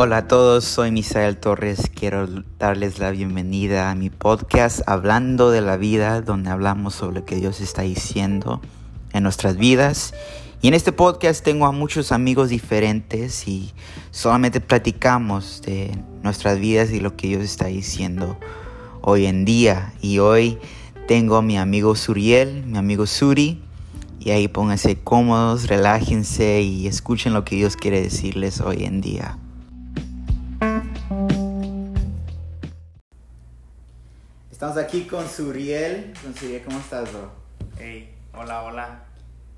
Hola a todos, soy Misael Torres. Quiero darles la bienvenida a mi podcast Hablando de la vida, donde hablamos sobre lo que Dios está diciendo en nuestras vidas. Y en este podcast tengo a muchos amigos diferentes y solamente platicamos de nuestras vidas y lo que Dios está diciendo hoy en día. Y hoy tengo a mi amigo Suriel, mi amigo Suri. Y ahí pónganse cómodos, relájense y escuchen lo que Dios quiere decirles hoy en día. Estamos aquí con Suriel. Con Suriel, ¿cómo estás, bro? Hey, hola, hola,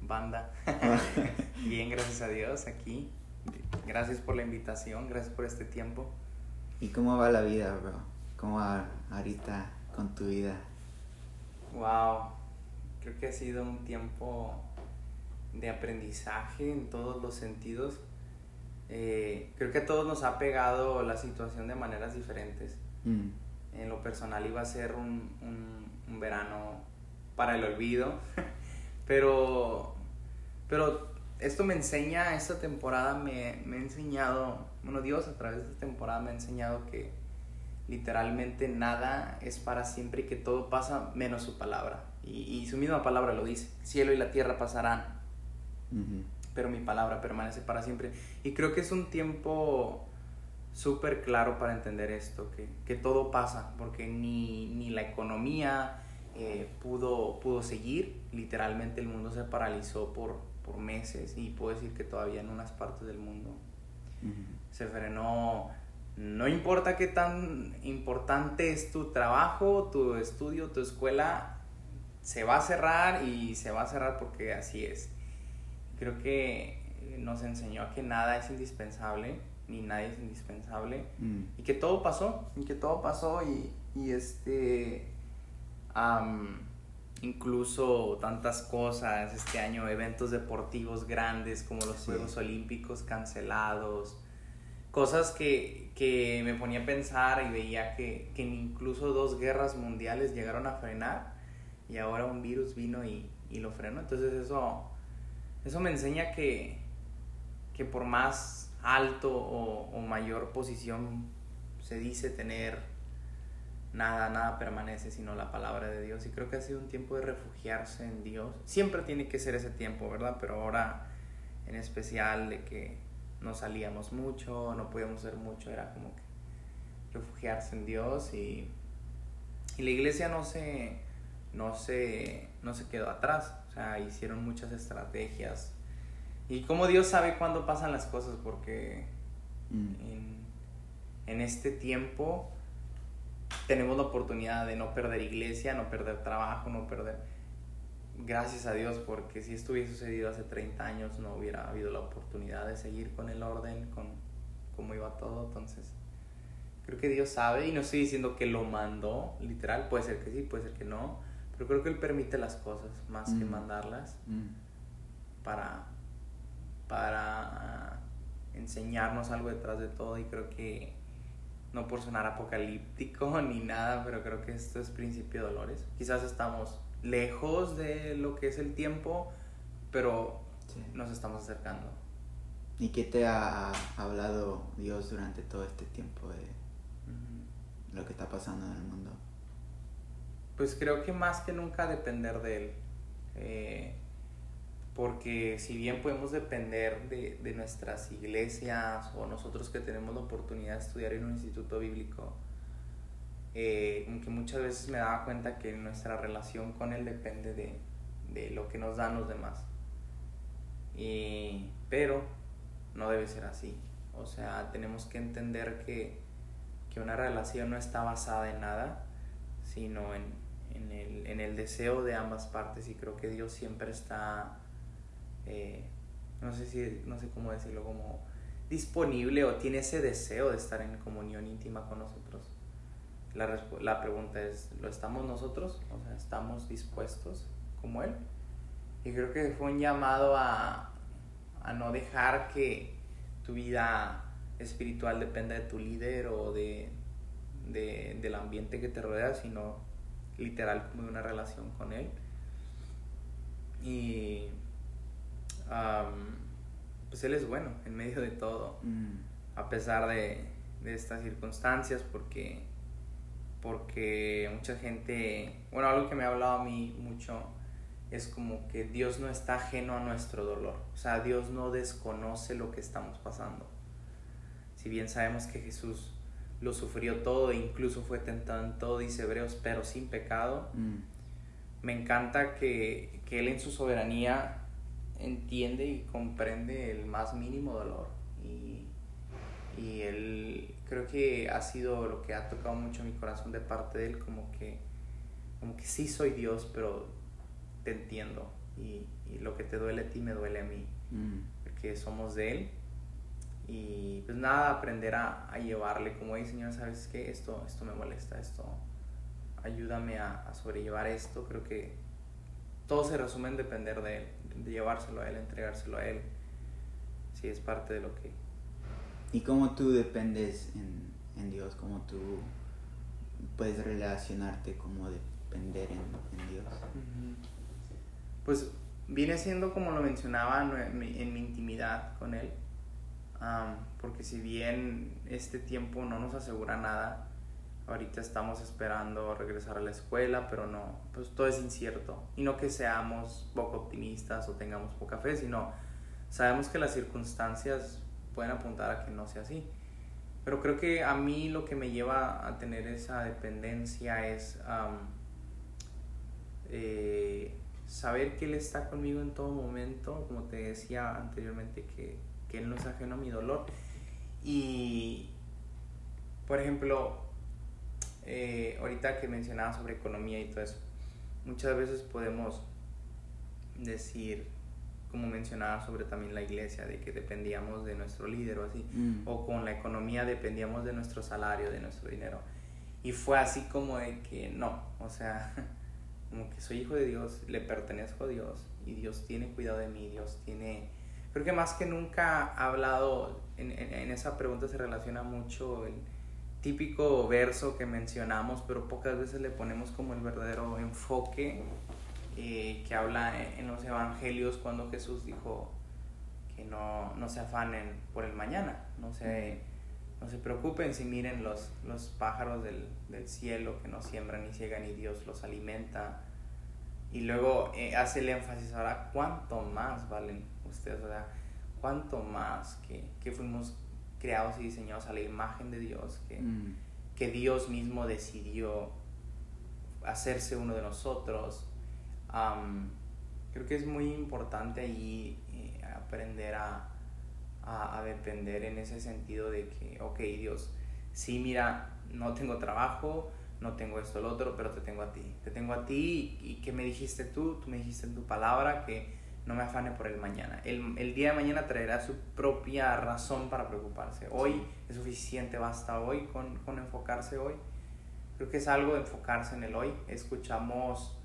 banda. Bien, gracias a Dios, aquí. Gracias por la invitación, gracias por este tiempo. ¿Y cómo va la vida, bro? ¿Cómo va ahorita con tu vida? Wow, creo que ha sido un tiempo de aprendizaje en todos los sentidos. Eh, creo que a todos nos ha pegado la situación de maneras diferentes. Mm en lo personal iba a ser un, un, verano para el olvido, pero, pero esto me enseña, esta temporada me, me ha enseñado, bueno, Dios a través de esta temporada me ha enseñado que literalmente nada es para siempre y que todo pasa menos su palabra. Y, y su misma palabra lo dice, cielo y la tierra pasarán, pero mi palabra permanece para siempre. Y creo que es un tiempo súper claro para entender esto, que, que, todo pasa, porque ni, ni la economía eh, pudo, pudo seguir, literalmente el mundo se paralizó por, por meses y puedo decir que todavía en unas partes del mundo se frenó. No importa qué tan importante es tu trabajo, tu estudio, tu escuela, se va a cerrar y se va a cerrar porque así es. Creo que nos enseñó a que nada es indispensable ni nadie es indispensable. Mm. Y que todo pasó, y que todo pasó y, y este... incluso tantas cosas este año, eventos deportivos grandes como los Juegos Olímpicos cancelados, cosas que, que, me ponía a pensar y veía que, que, incluso dos guerras mundiales llegaron a frenar y ahora un virus vino y, y lo frenó. Entonces eso, eso me enseña que, que por más alto o, mayor posición se dice tener, nada, nada permanece sino la palabra de Dios. Y creo que ha sido un tiempo de refugiarse en Dios. Siempre tiene que ser ese tiempo, ¿verdad? Pero ahora en especial de que no salíamos mucho, no podíamos hacer mucho, era como que refugiarse en Dios y, y la iglesia no se, no, se, no se quedó atrás. O sea, hicieron muchas estrategias y como Dios sabe cuándo pasan las cosas, porque mm. en, este tiempo tenemos la oportunidad de no perder iglesia, no perder trabajo, no perder... Gracias a Dios, porque si esto hubiese sucedido hace 30 años no hubiera habido la oportunidad de seguir con el orden, con cómo iba todo. Entonces, creo que Dios sabe y no estoy diciendo que lo mandó, literal, puede ser que sí, puede ser que no, pero creo que Él permite las cosas más que mm. mandarlas mm. para para enseñarnos algo detrás de todo y creo que no por sonar apocalíptico ni nada, pero creo que esto es principio de dolores. Quizás estamos lejos de lo que es el tiempo, pero nos estamos acercando. ¿Y qué te ha hablado Dios durante todo este tiempo de lo que está pasando en el mundo? Pues creo que más que nunca depender de Él. Eh, porque si bien podemos depender de, de, nuestras iglesias o nosotros que tenemos la oportunidad de estudiar en un instituto bíblico, eh, aunque muchas veces me daba cuenta que nuestra relación con Él depende de, de lo que nos dan los demás. Y, pero no debe ser así. O sea, tenemos que entender que, que una relación no está basada en nada, sino en, en, el, en el deseo de ambas partes y creo que Dios siempre está eh, no sé si, no sé cómo decirlo, como disponible o tiene ese deseo de estar en comunión íntima con nosotros. La, la pregunta es, ¿lo estamos nosotros? O sea, ¿estamos dispuestos como Él? Y creo que fue un llamado a, a no dejar que tu vida espiritual dependa de tu líder o de, de, del ambiente que te rodea, sino literal como una relación con Él. Y pues Él es bueno en medio de todo. Mm. a pesar de, de estas circunstancias, porque, porque mucha gente, bueno, algo que me ha hablado a mí mucho es como que Dios no está ajeno a nuestro dolor, o sea, Dios no desconoce lo que estamos pasando. Si bien sabemos que Jesús lo sufrió todo, e incluso fue tentado en todo, dice Hebreos, pero sin pecado, mm. me encanta que, que Él en su soberanía entiende y comprende el más mínimo dolor. Y, y él creo que ha sido lo que ha tocado mucho mi corazón de parte de él, como que, como que sí soy Dios, pero te entiendo. Y, y lo que te duele a ti me duele a mí, mm. porque somos de él. Y pues nada, aprender a, a llevarle, como, hey Señor, ¿sabes qué? Esto, esto me molesta, esto, ayúdame a, a sobrellevar esto. Creo que todo se resume en depender de él de llevárselo a Él, entregárselo a Él. Sí, es parte de lo que... ¿Y cómo tú dependes en, en Dios? ¿Cómo tú puedes relacionarte, como depender en, en Dios? Pues viene siendo como lo mencionaba en mi, en mi intimidad con Él. porque si bien este tiempo no nos asegura nada, ahorita estamos esperando regresar a la escuela, pero no, pues todo es incierto. Y no que seamos poco optimistas o tengamos poca fe, sino sabemos que las circunstancias pueden apuntar a que no sea así. Pero creo que a mí lo que me lleva a tener esa dependencia es eh, saber que Él está conmigo en todo momento, como te decía anteriormente, que, que Él no es ajeno a mi dolor. Y, por ejemplo, eh, ahorita que mencionaba sobre economía y todo eso, muchas veces podemos decir, como mencionaba sobre también la iglesia, de que dependíamos de nuestro líder o así, mm. o con la economía dependíamos de nuestro salario, de nuestro dinero. Y fue así como de que no, o sea, como que soy hijo de Dios, le pertenezco a Dios y Dios tiene cuidado de mí, Dios tiene... Creo que más que nunca ha hablado, en, en esa pregunta se relaciona mucho el típico verso que mencionamos, pero pocas veces le ponemos como el verdadero enfoque eh, que habla en los evangelios cuando Jesús dijo que no, no se afanen por el mañana, no se, no se preocupen si miren los, los pájaros del, del cielo que no siembran ni ciegan y Dios los alimenta. Y luego eh, hace el énfasis ahora, ¿cuánto más valen ustedes? O sea, ¿cuánto más que, que fuimos creados y diseñados a la imagen de Dios, que, mm. que Dios mismo decidió hacerse uno de nosotros. creo que es muy importante ahí eh, aprender a, a, depender en ese sentido de que, ok, Dios, sí, mira, no tengo trabajo, no tengo esto, lo otro, pero te tengo a ti. Te tengo a ti y, y que me dijiste tú, tú me dijiste en tu palabra que no me afane por el mañana. El, el, día de mañana traerá su propia razón para preocuparse. Hoy es suficiente, basta hoy con, con enfocarse hoy. Creo que es algo de enfocarse en el hoy. Escuchamos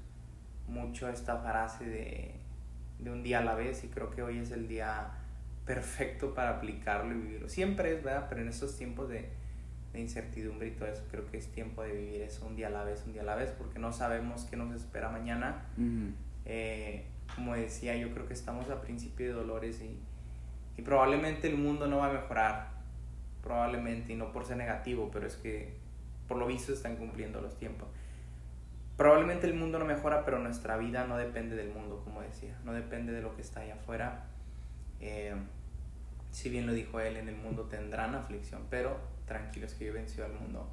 mucho esta frase de, de un día a la vez y creo que hoy es el día perfecto para aplicarlo y vivirlo. Siempre es, ¿verdad? Pero en estos tiempos de, de incertidumbre y todo eso, creo que es tiempo de vivir eso un día a la vez, un día a la vez, porque no sabemos qué nos espera mañana como decía, yo creo que estamos a principio de dolores y, y probablemente el mundo no va a mejorar, probablemente, y no por ser negativo, pero es que por lo visto están cumpliendo los tiempos. Probablemente el mundo no mejora, pero nuestra vida no depende del mundo, como decía, no depende de lo que está allá afuera. Eh, si bien lo dijo él, en el mundo tendrán aflicción, pero tranquilos que yo venció al mundo.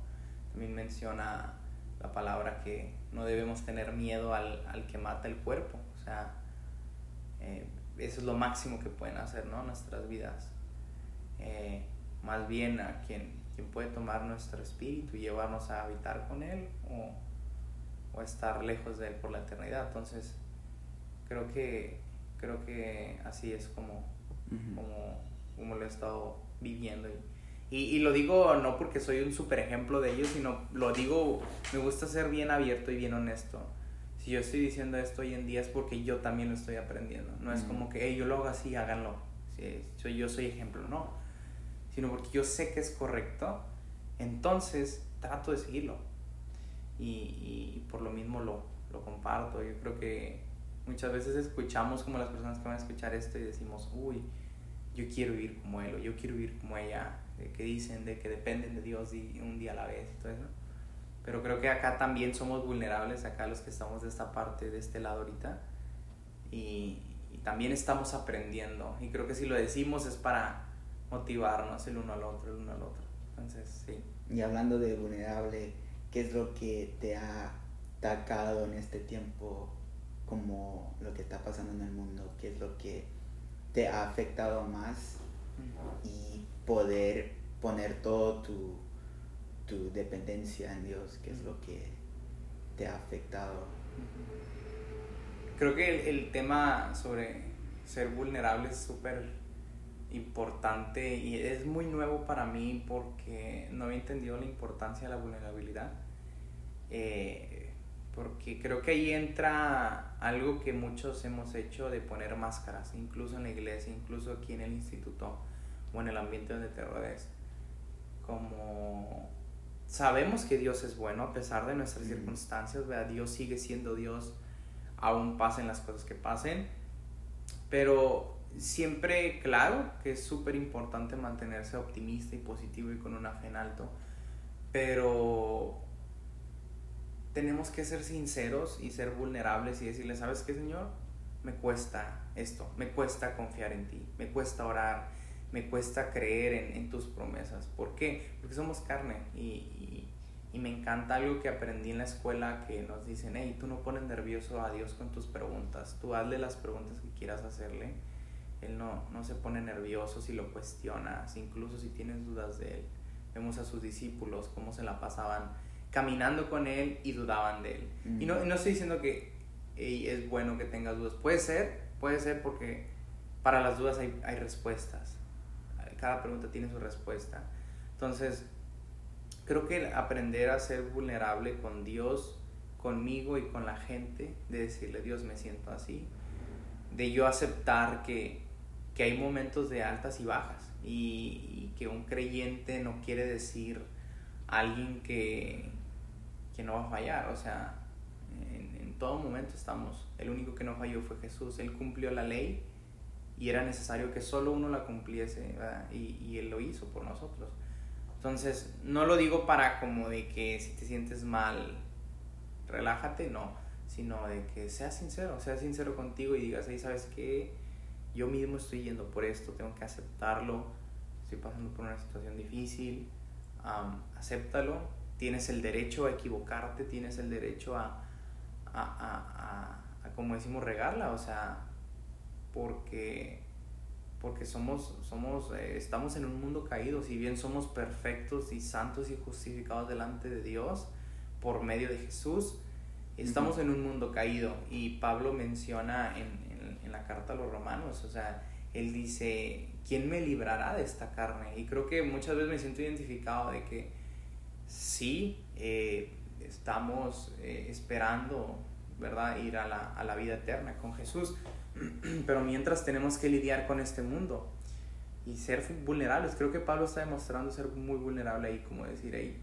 También menciona la palabra que no debemos tener miedo al, al que mata el cuerpo. O sea, eh, eso es lo máximo que pueden hacer, ¿no? Nuestras vidas. Eh, más bien a quien, quien puede tomar nuestro espíritu y llevarnos a habitar con Él o, o estar lejos de Él por la eternidad. Entonces, creo que, creo que así es como, como, como lo he estado viviendo. Y, y, y, lo digo no porque soy un super ejemplo de ellos, sino lo digo, me gusta ser bien abierto y bien honesto si yo estoy diciendo esto hoy en día es porque yo también lo estoy aprendiendo. No es como que, hey, yo lo hago así, háganlo. Si, yo soy ejemplo, no. Sino porque yo sé que es correcto, entonces trato de seguirlo. Y, y por lo mismo lo, lo, comparto. Yo creo que muchas veces escuchamos como las personas que van a escuchar esto y decimos, uy, yo quiero vivir como él o yo quiero vivir como ella, de que dicen de que dependen de Dios y un día a la vez y todo eso. Pero creo que acá también somos vulnerables, acá los que estamos de esta parte, de este lado ahorita. Y, y también estamos aprendiendo. Y creo que si lo decimos es para motivarnos el uno al otro, el uno al otro. Entonces, sí. Y hablando de vulnerable, ¿qué es lo que te ha atacado en este tiempo como lo que está pasando en el mundo? ¿Qué es lo que te ha afectado más? Y poder poner todo tu, tu dependencia en Dios, ¿qué es lo que te ha afectado? Creo que el, el tema sobre ser vulnerable es súper importante y es muy nuevo para mí porque no había entendido la importancia de la vulnerabilidad. Eh, porque creo que ahí entra algo que muchos hemos hecho de poner máscaras, incluso en la iglesia, incluso aquí en el instituto o en el ambiente donde te rodees. Como sabemos que Dios es bueno a pesar de nuestras circunstancias, ¿verdad? Dios sigue siendo Dios, aún pasen las cosas que pasen, pero siempre, claro, que es súper importante mantenerse optimista y positivo y con una fe en alto, pero tenemos que ser sinceros y ser vulnerables y decirle, ¿sabes qué, Señor? Me cuesta esto, me cuesta confiar en ti, me cuesta orar, me cuesta creer en, en tus promesas. ¿Por qué? Porque somos carne y, y, y, me encanta algo que aprendí en la escuela que nos dicen, hey, tú no pones nervioso a Dios con tus preguntas, tú hazle las preguntas que quieras hacerle él no, no se pone nervioso si lo cuestionas, incluso si tienes dudas de Él. Vemos a sus discípulos cómo se la pasaban caminando con Él y dudaban de Él. Y, no, no estoy diciendo que es bueno que tengas dudas. Puede ser, puede ser porque para las dudas hay, hay respuestas. Cada pregunta tiene su respuesta. Entonces, creo que aprender a ser vulnerable con Dios, conmigo y con la gente, de decirle, Dios, me siento así, de yo aceptar que que hay momentos de altas y bajas y, que un creyente no quiere decir alguien que, que no va a fallar, o sea, en, en, todo momento estamos, el único que no falló fue Jesús, Él cumplió la ley y era necesario que solo uno la cumpliese y, y, Él lo hizo por nosotros. Entonces, no lo digo para como de que si te sientes mal, relájate, no, sino de que seas sincero, seas sincero contigo y digas, ahí sabes qué, yo mismo estoy yendo por esto, tengo que aceptarlo, estoy pasando por una situación difícil, acéptalo, tienes el derecho a equivocarte, tienes el derecho a, a, a, a, como decimos, regarla, o sea, porque, porque somos, somos, eh, estamos en un mundo caído, si bien somos perfectos y santos y justificados delante de Dios por medio de Jesús, estamos en un mundo caído. Y Pablo menciona en, en la carta a los romanos, o sea, él dice, ¿quién me librará de esta carne? Y creo que muchas veces me siento identificado de que sí, eh, estamos eh, esperando, ¿verdad?, ir a la, a la vida eterna con Jesús, pero mientras tenemos que lidiar con este mundo y ser vulnerables. Creo que Pablo está demostrando ser muy vulnerable ahí, como decir ahí.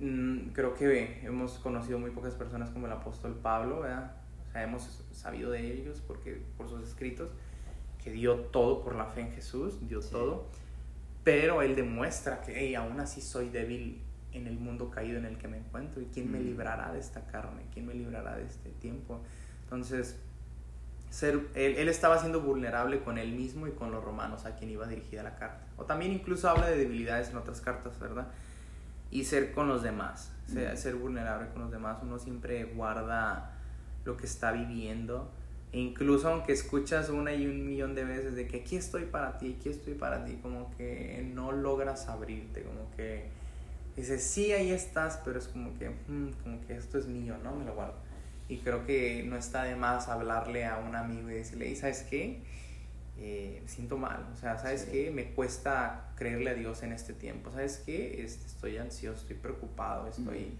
Mm, creo que hemos conocido muy pocas personas como el apóstol Pablo, ¿verdad? O sea, hemos sabido de ellos porque por sus escritos que dio todo por la fe en Jesús, dio todo, pero él demuestra que hey, aún así soy débil en el mundo caído en el que me encuentro y quién me mm. librará de esta carne, quién me librará de este tiempo. Entonces, ser, él, él, estaba siendo vulnerable con él mismo y con los romanos a quien iba dirigida la carta. O también incluso habla de debilidades en otras cartas, ¿verdad? Y ser con los demás, ser, mm. ser vulnerable con los demás. Uno siempre guarda lo que está viviendo. E incluso aunque escuchas una y un millón de veces de que aquí estoy para ti, aquí estoy para ti, como que no logras abrirte, como que dices, sí, ahí estás, pero es como que, hmm, como que esto es mío, ¿no? Me lo guardo. Y creo que no está de más hablarle a un amigo y decirle, ¿sabes qué? Eh, siento mal, o sea, ¿sabes qué? Me cuesta creerle a Dios en este tiempo, ¿sabes qué? Este, estoy ansioso, estoy preocupado, estoy...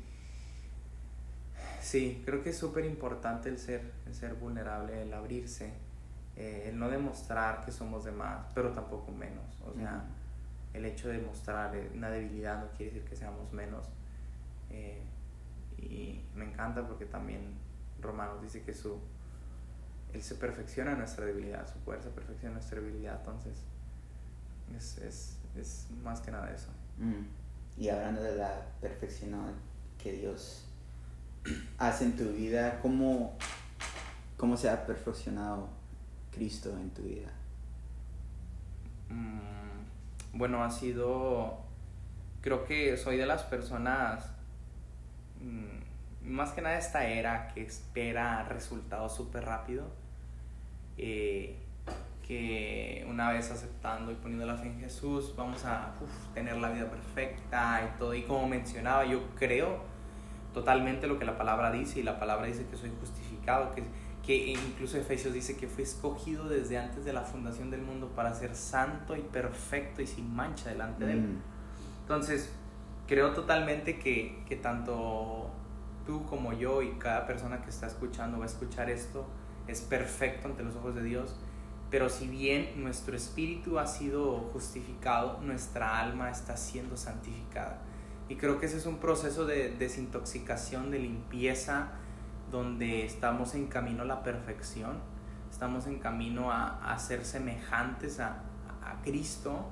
Sí, creo que es súper importante el ser, el ser vulnerable, el abrirse, eh, el no demostrar que somos demás, pero tampoco menos. O sea, el hecho de mostrar una debilidad no quiere decir que seamos menos. Eh, y me encanta porque también Romanos dice que su, Él se perfecciona nuestra debilidad, su poder se perfecciona nuestra debilidad, entonces es, es, es más que nada eso. Mm. Y hablando de la perfección que Dios hace en tu vida, ¿cómo, cómo se ha perfeccionado Cristo en tu vida? Mm, bueno, ha sido, creo que soy de las personas, mm, más que nada esta era que espera resultados súper rápido, eh, que una vez aceptando y poniendo la fe en Jesús, vamos a tener la vida perfecta y todo. Y como mencionaba, yo creo totalmente lo que la palabra dice y la palabra dice que soy justificado, que que incluso Efesios dice que fue escogido desde antes de la fundación del mundo para ser santo y perfecto y sin mancha delante de Él. Mm. Entonces, creo totalmente que, que tanto tú como yo y cada persona que está escuchando va a escuchar esto es perfecto ante los ojos de Dios. Pero si bien nuestro espíritu ha sido justificado, nuestra alma está siendo santificada. Y creo que ese es un proceso de desintoxicación, de limpieza, donde estamos en camino a la perfección, estamos en camino a, a ser semejantes a, a, Cristo,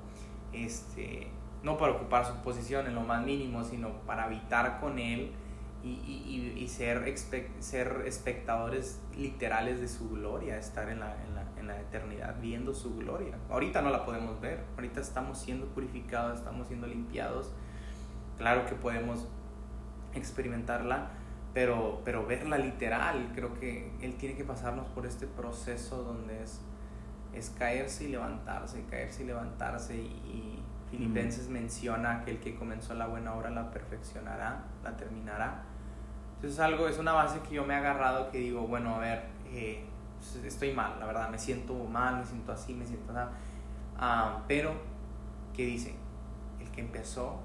este, no para ocupar su posición en lo más mínimo, sino para habitar con Él y, y, y ser, ser espectadores literales de su gloria, estar en la, en, la, en la eternidad viendo su gloria. Ahorita no la podemos ver, ahorita estamos siendo purificados, estamos siendo limpiados. Claro que podemos experimentarla, pero, pero verla literal, creo que Él tiene que pasarnos por este proceso donde es, es caerse y levantarse, caerse y levantarse. Y, Filipenses menciona que el que comenzó la buena obra la perfeccionará, la terminará. Entonces es algo, es una base que yo me he agarrado que digo, bueno, a ver, eh, estoy mal, la verdad, me siento mal, me siento así, me siento así. Ah, pero, ¿qué dice? El que empezó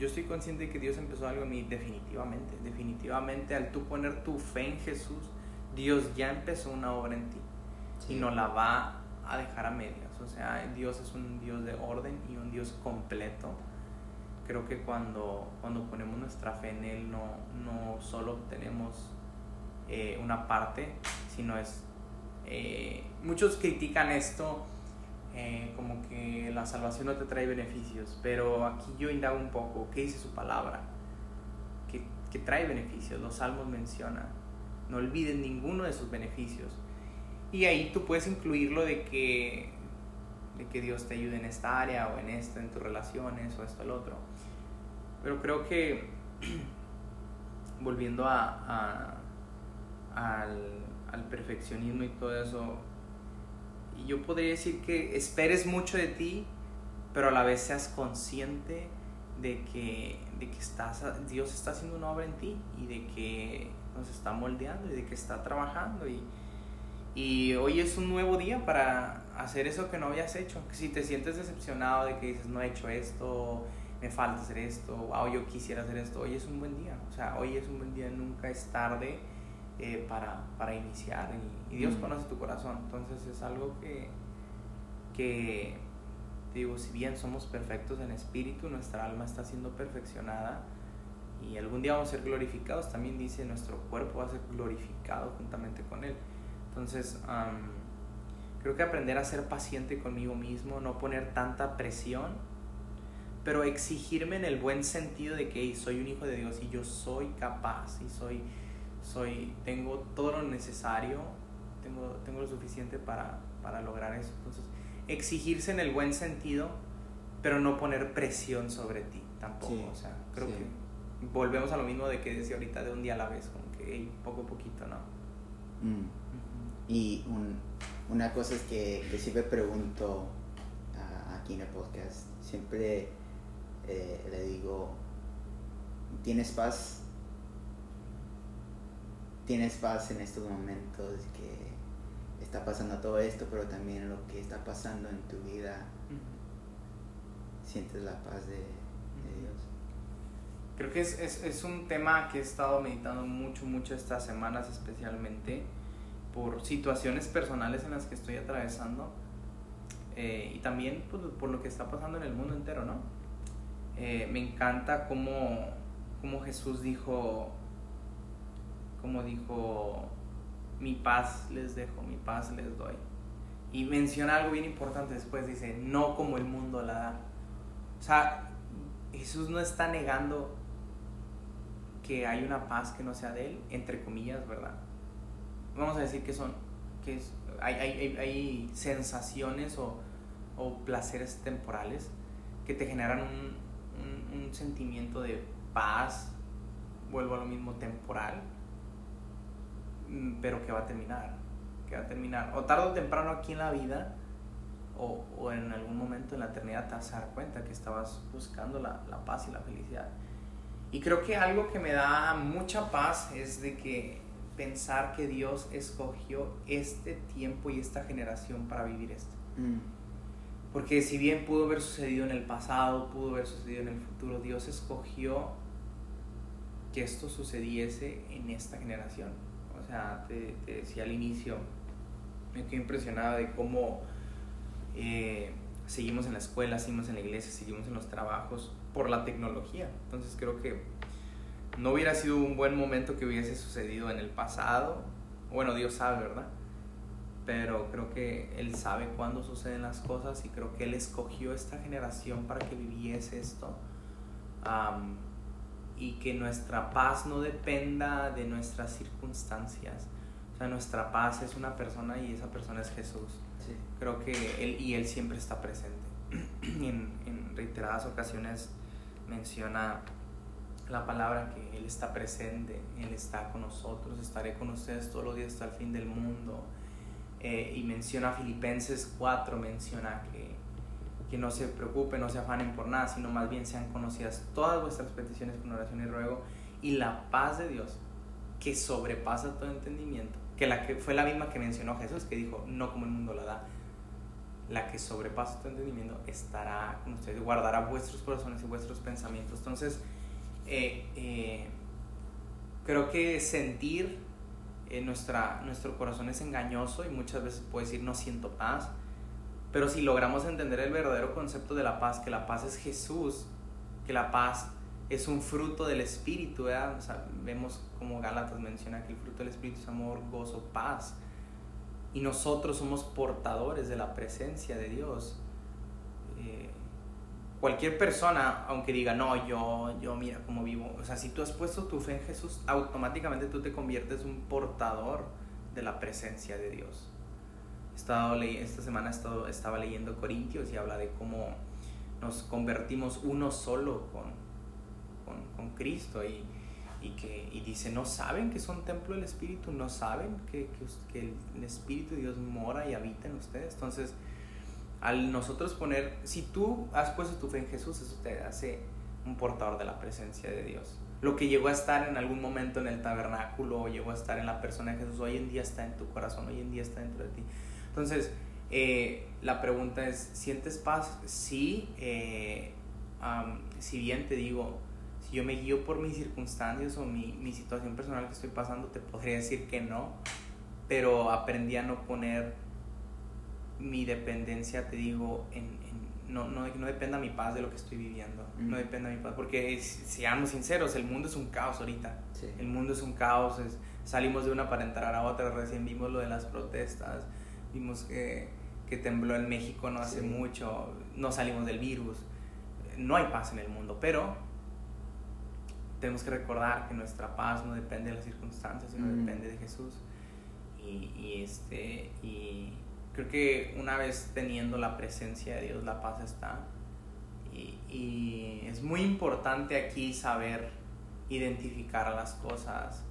yo estoy consciente de que Dios empezó algo en mí definitivamente, definitivamente al tú poner tu fe en Jesús, Dios ya empezó una obra en ti y no la va a dejar a medias. O sea, Dios es un Dios de orden y un Dios completo. Creo que cuando, cuando ponemos nuestra fe en Él no, no solo obtenemos eh, una parte, sino es... Eh, muchos critican esto eh, como que la salvación no te trae beneficios, pero aquí yo indago un poco, ¿qué dice su palabra? Que, que trae beneficios, los salmos mencionan, no olvides ninguno de sus beneficios. Y ahí tú puedes incluirlo de que, de que Dios te ayude en esta área o en esto, en tus relaciones o esto, el otro. Pero creo que, volviendo a, a al, al perfeccionismo y todo eso, y yo podría decir que esperes mucho de ti, pero a la vez seas consciente de que, de que estás, Dios está haciendo una obra en ti y de que nos está moldeando y de que está trabajando. Y, y hoy es un nuevo día para hacer eso que no habías hecho. Si te sientes decepcionado de que dices, no he hecho esto, me falta hacer esto, wow, yo quisiera hacer esto, hoy es un buen día. O sea, hoy es un buen día, nunca es tarde eh, para, para, iniciar y, Dios mm. conoce tu corazón. Entonces es algo que, que, digo, si bien somos perfectos en espíritu, nuestra alma está siendo perfeccionada y algún día vamos a ser glorificados. También dice, nuestro cuerpo va a ser glorificado juntamente con Él. Entonces, creo que aprender a ser paciente conmigo mismo, no poner tanta presión, pero exigirme en el buen sentido de que soy un hijo de Dios y yo soy capaz y soy soy, tengo todo lo necesario, tengo, tengo lo suficiente para, para lograr eso. Entonces, exigirse en el buen sentido, pero no poner presión sobre ti tampoco. o sea, creo que volvemos a lo mismo de que decía ahorita de un día a la vez, como que poco a poquito, ¿no? Mm. Y un, una cosa es que, siempre pregunto aquí en el podcast, siempre eh, le digo, ¿tienes paz tienes paz en estos momentos que está pasando todo esto, pero también lo que está pasando en tu vida, sientes la paz de, Dios. Creo que es, es, es, un tema que he estado meditando mucho, mucho estas semanas, especialmente por situaciones personales en las que estoy atravesando eh, y también por, pues, por, lo que está pasando en el mundo entero, ¿no? Eh, me encanta cómo, cómo Jesús dijo, como dijo, mi paz les dejo, mi paz les doy. Y menciona algo bien importante después, dice, no como el mundo la da. O sea, Jesús no está negando que hay una paz que no sea de Él, entre comillas, ¿verdad? Vamos a decir que son, que hay, hay, hay, sensaciones o, o, placeres temporales que te generan un, un, sentimiento de paz, vuelvo a lo mismo, temporal, pero que va a terminar, que va a terminar, o tarde o temprano aquí en la vida, o, o en algún momento en la eternidad te vas a dar cuenta que estabas buscando la, la, paz y la felicidad. Y creo que algo que me da mucha paz es de que pensar que Dios escogió este tiempo y esta generación para vivir esto. Mm. Porque si bien pudo haber sucedido en el pasado, pudo haber sucedido en el futuro, Dios escogió que esto sucediese en esta generación. Sea, te, decía al inicio, me quedé impresionado de cómo eh, seguimos en la escuela, seguimos en la iglesia, seguimos en los trabajos por la tecnología. Entonces creo que no hubiera sido un buen momento que hubiese sucedido en el pasado. Bueno, Dios sabe, ¿verdad? Pero creo que Él sabe cuándo suceden las cosas y creo que Él escogió esta generación para que viviese esto y que nuestra paz no dependa de nuestras circunstancias. O sea, nuestra paz es una persona y esa persona es Jesús. Creo que Él y Él siempre está presente. en, en reiteradas ocasiones menciona la palabra que Él está presente, Él está con nosotros, estaré con ustedes todos los días hasta el fin del mundo. Eh, y menciona Filipenses 4, menciona que que no se preocupen, no se afanen por nada, sino más bien sean conocidas todas vuestras peticiones con oración y ruego y la paz de Dios que sobrepasa todo entendimiento, que la que fue la misma que mencionó Jesús, que dijo, no como el mundo la da, la que sobrepasa todo entendimiento estará con ustedes, guardará vuestros corazones y vuestros pensamientos. Entonces, eh, eh, creo que sentir eh, nuestro corazón es engañoso y muchas veces puede decir no siento paz, pero si logramos entender el verdadero concepto de la paz, que la paz es Jesús, que la paz es un fruto del Espíritu, vemos como Gálatas menciona que el fruto del Espíritu es amor, gozo, paz. Y nosotros somos portadores de la presencia de Dios. Eh, cualquier persona, aunque diga, no, yo, yo mira cómo vivo, o sea, si tú has puesto tu fe en Jesús, automáticamente tú te conviertes en un portador de la presencia de Dios estado esta semana estado, estaba leyendo Corintios y habla de cómo nos convertimos uno solo con, con, con Cristo y, y, que, y dice, no saben que son templo del Espíritu, no saben que, que, el Espíritu de Dios mora y habita en ustedes. Entonces, al nosotros poner, si tú has puesto tu fe en Jesús, eso te hace un portador de la presencia de Dios. Lo que llegó a estar en algún momento en el tabernáculo, o llegó a estar en la persona de Jesús, hoy en día está en tu corazón, hoy en día está dentro de ti. Entonces, eh, la pregunta es, ¿sientes paz? Sí, eh, si bien te digo, si yo me guío por mis circunstancias o mi, mi, situación personal que estoy pasando, te podría decir que no, pero aprendí a no poner mi dependencia, te digo, en, en no, no, no, dependa mi paz de lo que estoy viviendo, no dependa mi paz, porque seamos sinceros, el mundo es un caos ahorita, el mundo es un caos, es, salimos de una para entrar a otra, recién vimos lo de las protestas, vimos que, que tembló en México no hace mucho, no salimos del virus, no hay paz en el mundo, pero tenemos que recordar que nuestra paz no depende de las circunstancias, sino mm. depende de Jesús. Y, y, este, y creo que una vez teniendo la presencia de Dios, la paz está. Y, y es muy importante aquí saber identificar las cosas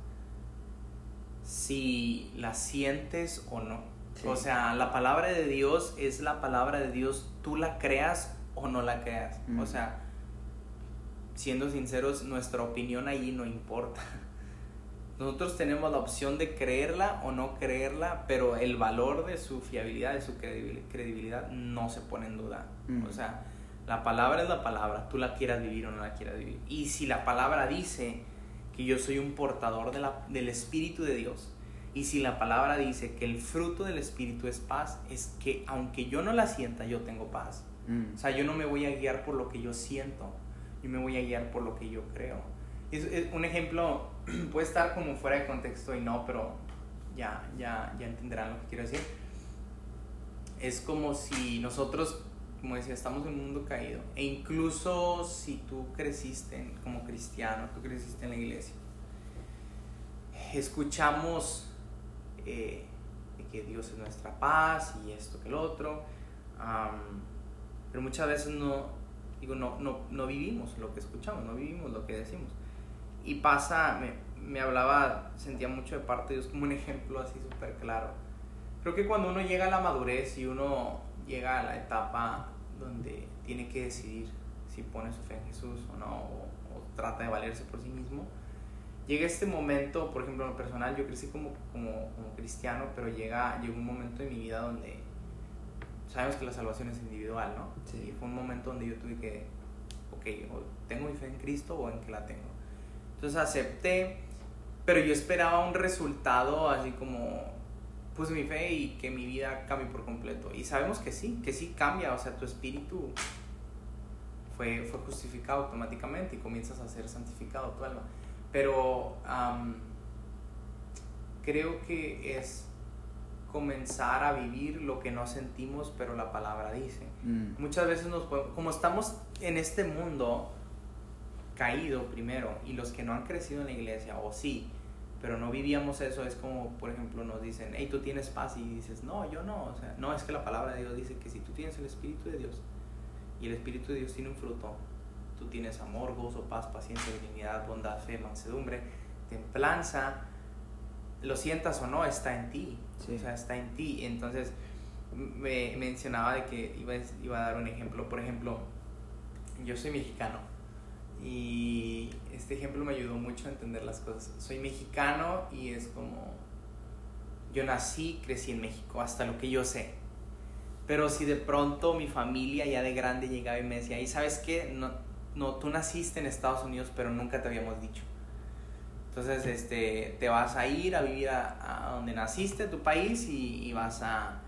si las sientes o no. O sea, la palabra de Dios es la palabra de Dios, tú la creas o no la creas. O sea, siendo sinceros, nuestra opinión allí no importa. Nosotros tenemos la opción de creerla o no creerla, pero el valor de su fiabilidad, de su credibilidad, no se pone en duda. O sea, la palabra es la palabra, tú la quieras vivir o no la quieras vivir. Y si la palabra dice que yo soy un portador de la, del Espíritu de Dios, y si la palabra dice que el fruto del Espíritu es paz, es que aunque yo no la sienta, yo tengo paz. Mm. O sea, yo no me voy a guiar por lo que yo siento, yo me voy a guiar por lo que yo creo. Es, un ejemplo puede estar como fuera de contexto y no, pero ya, ya, ya entenderán lo que quiero decir. Es como si nosotros, como decía, estamos en un mundo caído. E incluso si tú creciste como cristiano, tú creciste en la iglesia, escuchamos eh, que Dios es nuestra paz y esto que el otro, pero muchas veces no, digo, no, no, no vivimos lo que escuchamos, no vivimos lo que decimos. Y pasa, me, me hablaba, sentía mucho de parte de Dios como un ejemplo así súper claro. Creo que cuando uno llega a la madurez y uno llega a la etapa donde tiene que decidir si pone su fe en Jesús o no, o, trata de valerse por sí mismo, llega este momento, por ejemplo, en lo personal, yo crecí como, como, como cristiano, pero llega, llegó un momento en mi vida donde sabemos que la salvación es individual, ¿no? Sí. Y fue un momento donde yo tuve que, ok, o tengo mi fe en Cristo o en que la tengo. Entonces acepté, pero yo esperaba un resultado así como, puse mi fe y que mi vida cambie por completo. Y sabemos que sí, que sí cambia, o sea, tu espíritu fue, fue justificado automáticamente y comienzas a ser santificado tu alma. Pero creo que es comenzar a vivir lo que no sentimos, pero la palabra dice. Mm. Muchas veces nos como estamos en este mundo caído primero y los que no han crecido en la iglesia, o sí, pero no vivíamos eso, es como, por ejemplo, nos dicen, hey, tú tienes paz y dices, no, yo no, o sea, no, es que la palabra de Dios dice que si tú tienes el Espíritu de Dios y el Espíritu de Dios tiene un fruto, tú tienes amor, gozo, paz, paciencia, dignidad, bondad, fe, mansedumbre, templanza, lo sientas o no, está en ti. O sea, está en ti. Entonces, me mencionaba de que iba, iba a dar un ejemplo. Por ejemplo, yo soy mexicano. Y este ejemplo me ayudó mucho a entender las cosas. Soy mexicano y es como... Yo nací, crecí en México, hasta lo que yo sé. Pero si de pronto mi familia ya de grande llegaba y me decía, ¿y sabes qué? No, no, tú naciste en Estados Unidos, pero nunca te habíamos dicho. Entonces, este, te vas a ir a vivir a, donde naciste, tu país, y, vas, a,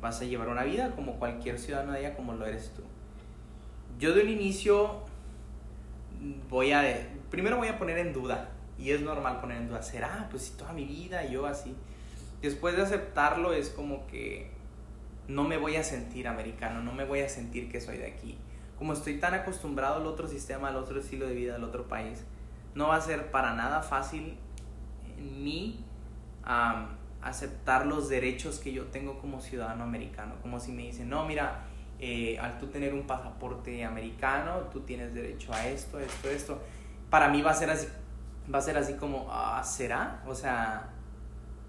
vas a llevar una vida como cualquier ciudadano de allá, como lo eres tú. Yo de un inicio voy a, primero voy a poner en duda, y es normal poner en duda, ¿será? Pues si toda mi vida yo así. Después de aceptarlo es como que no me voy a sentir americano, no me voy a sentir que soy de aquí. Como estoy tan acostumbrado al otro sistema, al otro estilo de vida, al otro país, no va a ser para nada fácil ni aceptar los derechos que yo tengo como ciudadano americano. Como si me dicen, no, mira, eh, al tú tener un pasaporte americano, tú tienes derecho a esto, esto, esto. Para mí va a ser así, va a ser así como, ah, ¿será? O sea,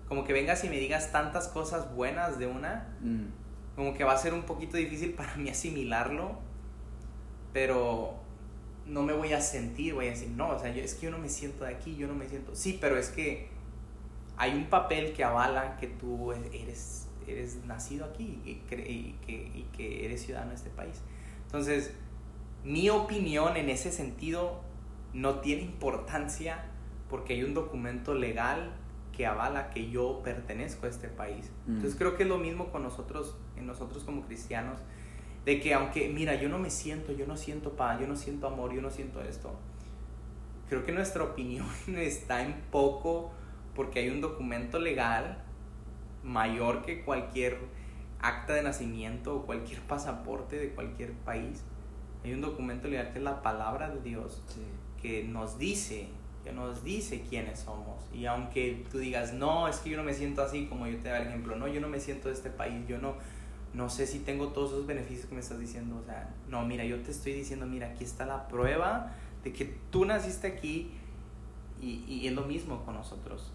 como que vengas y me digas tantas cosas buenas de una, mm. como que va a ser un poquito difícil para mí asimilarlo, pero no me voy a sentir, voy a decir, no, o sea, yo, es que yo no me siento de aquí, yo no me siento, sí, pero es que hay un papel que avala que tú eres, eres nacido aquí y que, y que, eres ciudadano de este país. Entonces, mi opinión en ese sentido no tiene importancia porque hay un documento legal que avala que yo pertenezco a este país. Mm. Entonces creo que es lo mismo con nosotros, en nosotros como cristianos de que aunque, mira, yo no me siento, yo no siento paz, yo no siento amor, yo no siento esto. Creo que nuestra opinión está en poco porque hay un documento legal mayor que cualquier acta de nacimiento o cualquier pasaporte de cualquier país. Hay un documento legal que es la palabra de Dios que nos dice, que nos dice quiénes somos. Y aunque tú digas, no, es que yo no me siento así, como yo te da el ejemplo, no, yo no me siento de este país, yo no, no sé si tengo todos esos beneficios que me estás diciendo. O sea, no, mira, yo te estoy diciendo, mira, aquí está la prueba de que tú naciste aquí y, y es lo mismo con nosotros.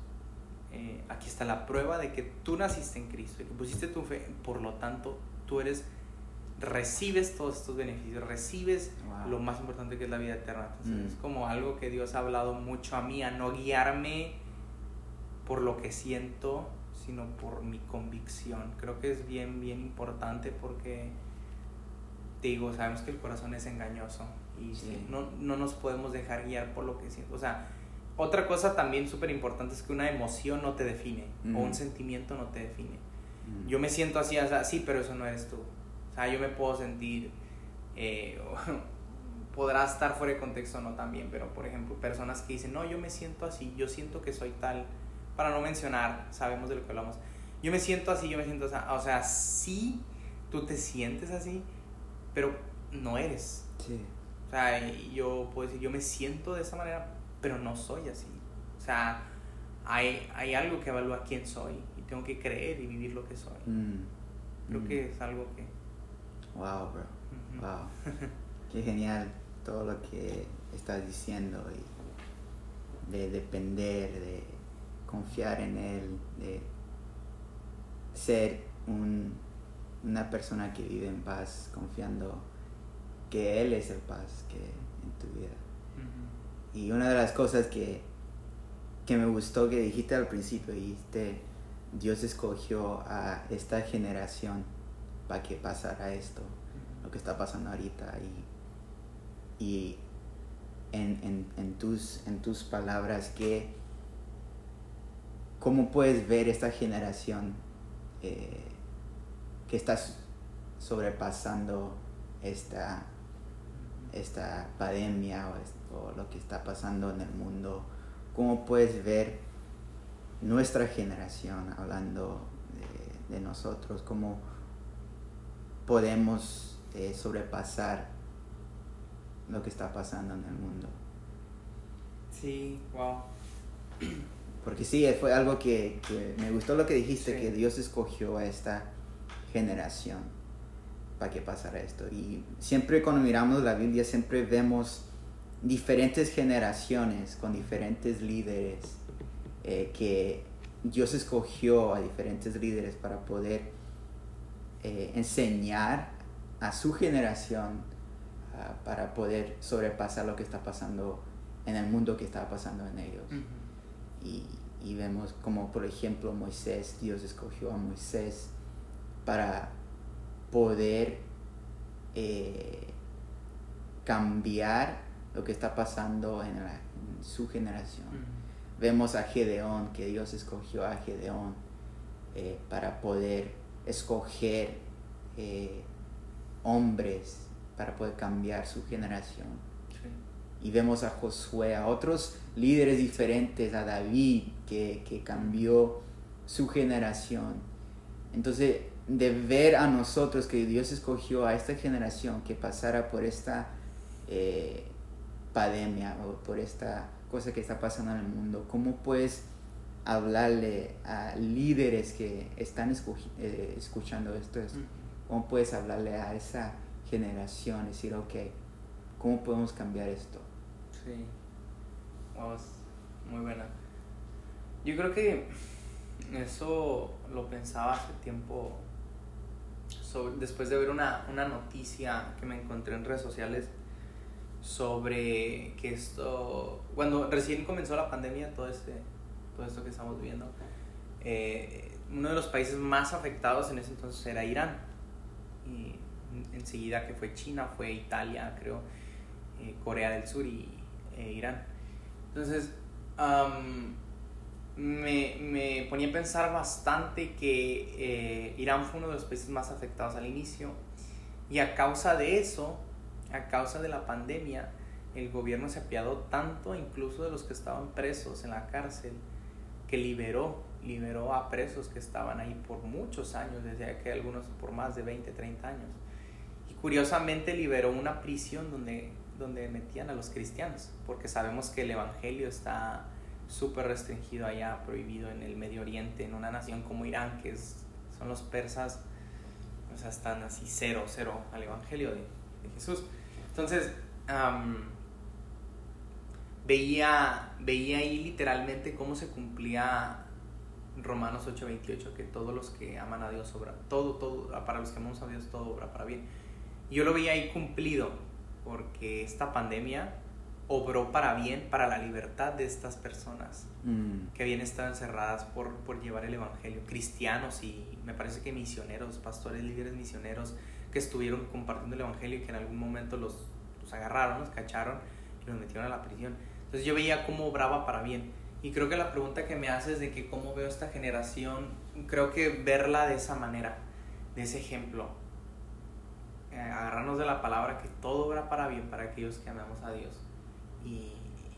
Eh, aquí está la prueba de que tú naciste en Cristo y que pusiste tu fe, por lo tanto, tú eres, recibes todos estos beneficios, recibes lo más importante que es la vida eterna. Entonces, mm. es como algo que Dios ha hablado mucho a mí, a no guiarme por lo que siento, sino por mi convicción. Creo que es bien, bien importante porque, digo, sabemos que el corazón es engañoso y no, no, nos podemos dejar guiar por lo que siento. O sea, otra cosa también súper importante es que una emoción no te define o un sentimiento no te define. Yo me siento así, así, pero eso no eres tú. O sea, yo me puedo sentir, eh, podrá estar fuera de contexto no también, pero por ejemplo, personas que dicen, no, yo me siento así, yo siento que soy tal para no mencionar, sabemos de lo que hablamos. Yo me siento así, yo me siento, o sea, sí, tú te sientes así, pero no eres. Sí. O sea, yo puedo decir, yo me siento de esa manera, pero no soy así. O sea, hay, hay algo que evalúa quién soy y tengo que creer y vivir lo que soy. Mm. Creo mm. que es algo que... Wow, bro. Wow. Qué genial todo lo que estás diciendo y de depender, de confiar en Él, de ser un, una persona que vive en paz, confiando que Él es el paz que en tu vida. Y una de las cosas que, que me gustó que dijiste al principio, dijiste, Dios escogió a esta generación para que pasara esto, lo que está pasando ahorita. Y, y en, en, tus, en tus palabras, que, ¿cómo puedes ver esta generación eh, que está sobrepasando esta, esta pandemia o, lo que está pasando en el mundo? ¿Cómo puedes ver nuestra generación hablando de, nosotros? ¿Cómo podemos eh, sobrepasar lo que está pasando en el mundo? Sí, wow. Porque sí, fue algo que, me gustó lo que dijiste, que Dios escogió a esta generación para que pasara esto. Y siempre cuando miramos la Biblia, siempre vemos diferentes generaciones con diferentes líderes eh, que Dios escogió a diferentes líderes para poder eh, enseñar a su generación ah, para poder sobrepasar lo que está pasando en el mundo que está pasando en ellos y, vemos como por ejemplo Moisés, Dios escogió a Moisés para poder eh, cambiar lo que está pasando en, su generación. Vemos a Gedeón, que Dios escogió a Gedeón eh, para poder escoger eh, hombres para poder cambiar su generación y vemos a Josué, a otros líderes diferentes, a David, que, que cambió su generación. Entonces, de ver a nosotros que Dios escogió a esta generación que pasara por esta eh, pandemia o por esta cosa que está pasando en el mundo, ¿cómo puedes hablarle a líderes que están eh, escuchando esto? ¿Cómo puedes hablarle a esa generación? Decir, ok, ¿cómo podemos cambiar esto? Sí. Vamos, muy buena. Yo creo que eso lo pensaba hace tiempo, después de ver una, una noticia que me encontré en redes sociales sobre que esto, cuando recién comenzó la pandemia, todo, este, todo esto que estamos viviendo, eh, uno de los países más afectados en ese entonces era Irán. Y enseguida que fue China, fue Italia, creo, eh, Corea del Sur y eh, Irán. Entonces, me, me, ponía a pensar bastante que eh, Irán fue uno de los países más afectados al inicio y a causa de eso, a causa de la pandemia, el gobierno se apiadó tanto incluso de los que estaban presos en la cárcel que liberó, liberó a presos que estaban ahí por muchos años, desde que algunos por más de 20, 30 años. Y curiosamente liberó una prisión donde donde metían a los cristianos, porque sabemos que el Evangelio está súper restringido allá, prohibido en el Medio Oriente, en una nación como Irán, que es, son los persas, o sea, están así cero, cero al Evangelio de, Jesús. Entonces, veía, veía ahí literalmente cómo se cumplía Romanos 8:28, que todos los que aman a Dios obra, todo, todo, para los que amamos a Dios, todo obra para bien. Yo lo veía ahí cumplido porque esta pandemia obró para bien, para la libertad de estas personas mm. que habían estado encerradas por, por llevar el Evangelio, cristianos y me parece que misioneros, pastores, líderes misioneros que estuvieron compartiendo el Evangelio y que en algún momento los, los agarraron, los cacharon y los metieron a la prisión. Entonces yo veía cómo obraba para bien. Y creo que la pregunta que me haces de que cómo veo esta generación, creo que verla de esa manera, de ese ejemplo, eh, agarrarnos de la palabra que todo obra para bien para aquellos que amamos a Dios y,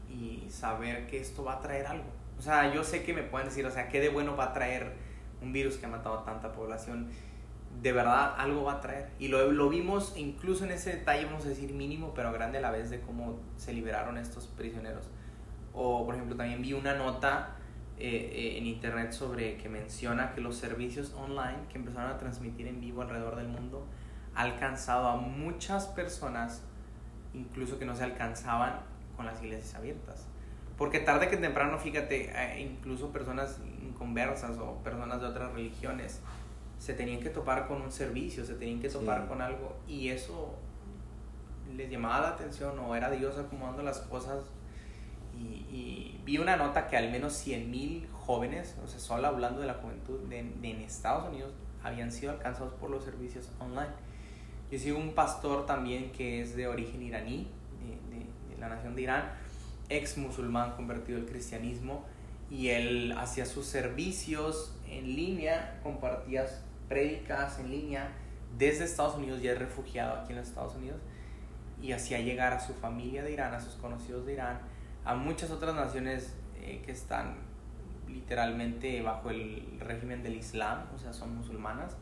y, saber que esto va a traer algo, O sea, yo sé que me pueden decir, o sea, ¿qué de bueno va a traer un virus que ha matado a tanta población? De verdad, algo va a traer. Y lo, lo vimos incluso en ese detalle, vamos a decir mínimo, pero grande a la vez de cómo se liberaron estos prisioneros. O, por ejemplo, también vi una nota eh, eh, en internet sobre que menciona que los servicios online que empezaron a transmitir en vivo alrededor del mundo ha alcanzado a muchas personas, incluso que no se alcanzaban con las iglesias abiertas. Porque tarde que temprano, fíjate, eh, incluso personas inconversas o personas de otras religiones se tenían que topar con un servicio, se tenían que topar con algo y eso les llamaba la atención o era Dios acomodando las cosas y, vi una nota que al menos 100 mil jóvenes, o sea, solo hablando de la juventud de, en Estados Unidos, habían sido alcanzados por los servicios online. Yo sigo un pastor también que es de origen iraní, de, de la nación de Irán, ex musulmán convertido al cristianismo, y él hacía sus servicios en línea, compartía prédicas en línea desde Estados Unidos, ya es refugiado aquí en los Estados Unidos, y hacía llegar a su familia de Irán, a sus conocidos de Irán, a muchas otras naciones eh, que están literalmente bajo el régimen del Islam, o sea, son musulmanas,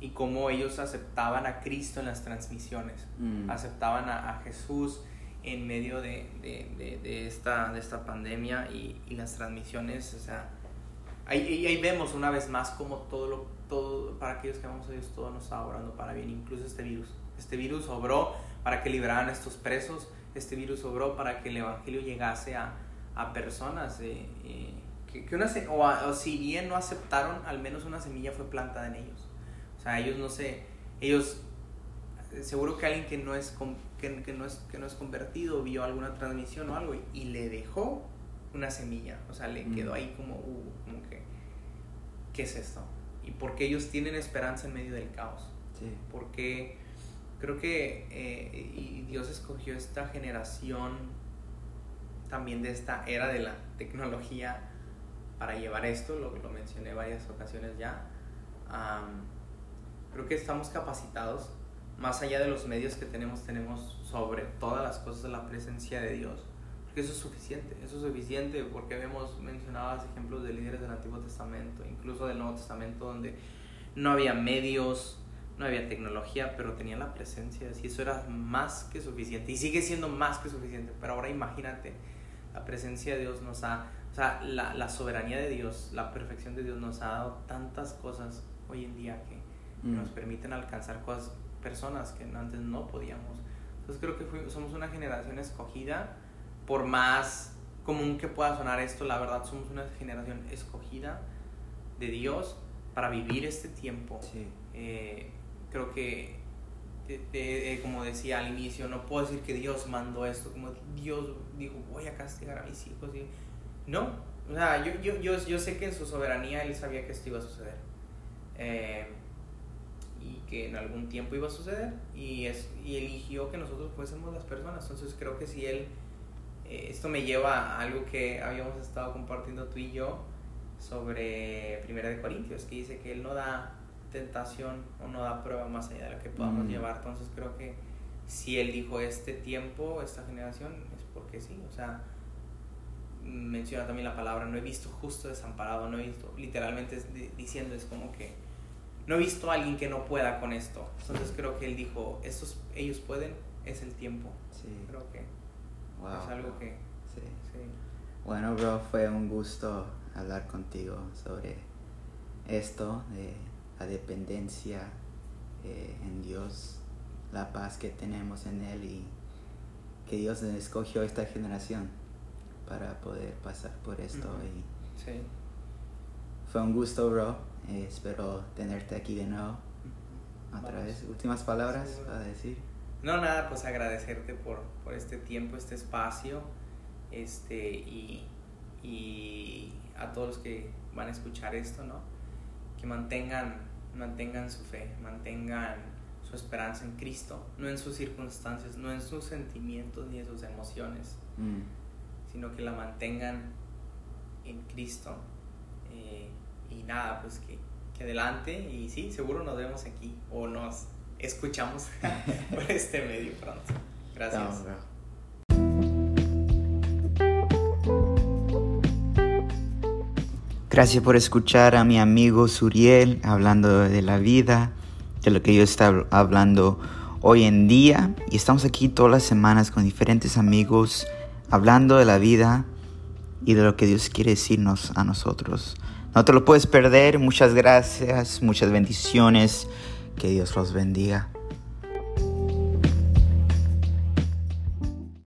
y cómo ellos aceptaban a Cristo en las transmisiones, mm. aceptaban a, Jesús en medio de, de, de, esta, de esta pandemia y, y, las transmisiones, o sea, ahí, ahí vemos una vez más cómo todo, lo, todo, para aquellos que amamos a Dios, todo nos está obrando para bien, incluso este virus. Este virus obró para que liberaran a estos presos, este virus obró para que el Evangelio llegase a, a personas eh, eh, que, que, una, o, si bien no aceptaron, al menos una semilla fue plantada en ellos. O sea, ellos no sé, ellos, seguro que alguien que no es, que, que, no es, que no es convertido vio alguna transmisión o algo y, le dejó una semilla, o sea, le quedó ahí como, uh, como que, ¿qué es esto? Y porque ellos tienen esperanza en medio del caos. Sí. Porque creo que eh, y Dios escogió esta generación también de esta era de la tecnología para llevar esto, lo, lo mencioné varias ocasiones ya. Creo que estamos capacitados, más allá de los medios que tenemos, tenemos sobre todas las cosas la presencia de Dios. Porque eso es suficiente, eso es suficiente porque vemos mencionados ejemplos de líderes del Antiguo Testamento, incluso del Nuevo Testamento, donde no había medios, no había tecnología, pero tenía la presencia, y eso era más que suficiente, y sigue siendo más que suficiente, pero ahora imagínate, la presencia de Dios nos ha, o sea, la, la soberanía de Dios, la perfección de Dios nos ha dado tantas cosas hoy en día que, mm. nos permiten alcanzar cosas, personas que antes no podíamos. Entonces creo que somos una generación escogida, por más común que pueda sonar esto, la verdad somos una generación escogida de Dios para vivir este tiempo. Sí. Eh, creo que, eh, como decía al inicio, no puedo decir que Dios mandó esto, como Dios dijo, voy a castigar a mis hijos. Y, no, o sea, yo, yo, yo, yo sé que en su soberanía Él sabía que esto iba a suceder. Eh, y que en algún tiempo iba a suceder y, es, y eligió que nosotros fuésemos las personas. Entonces creo que si Él, eh, esto me lleva a algo que habíamos estado compartiendo tú y yo sobre Primera de Corintios, que dice que Él no da tentación o no da prueba más allá de la que podamos mm. llevar. Entonces creo que si él dijo este tiempo, esta generación, es porque sí. O sea, menciona también la palabra, no he visto justo desamparado, no he visto, literalmente diciendo es como que no he visto a alguien que no pueda con esto. Entonces creo que él dijo, estos, ellos pueden, es el tiempo. Sí. Creo que es algo que... Sí. sí. Bueno, bro, fue un gusto hablar contigo sobre esto, de la dependencia eh, en Dios, la paz que tenemos en Él y que Dios escogió esta generación para poder pasar por esto. y sí. Fue un gusto, bro. Eh, espero tenerte aquí de nuevo. Otra vez, últimas palabras para decir. No, nada, pues agradecerte por, por este tiempo, este espacio, este, y, y a todos los que van a escuchar esto, ¿no? que mantengan, mantengan su fe, mantengan su esperanza en Cristo, no en sus circunstancias, no en sus sentimientos ni en sus emociones, mm. sino que la mantengan en Cristo. Eh, y nada, pues que, que, adelante y sí, seguro nos vemos aquí o nos escuchamos por este medio pronto. Gracias. Gracias por escuchar a mi amigo Suriel hablando de la vida, de lo que yo está hablando hoy en día. Y estamos aquí todas las semanas con diferentes amigos hablando de la vida y de lo que Dios quiere decirnos a nosotros. No te lo puedes perder. Muchas gracias, muchas bendiciones. Que Dios los bendiga.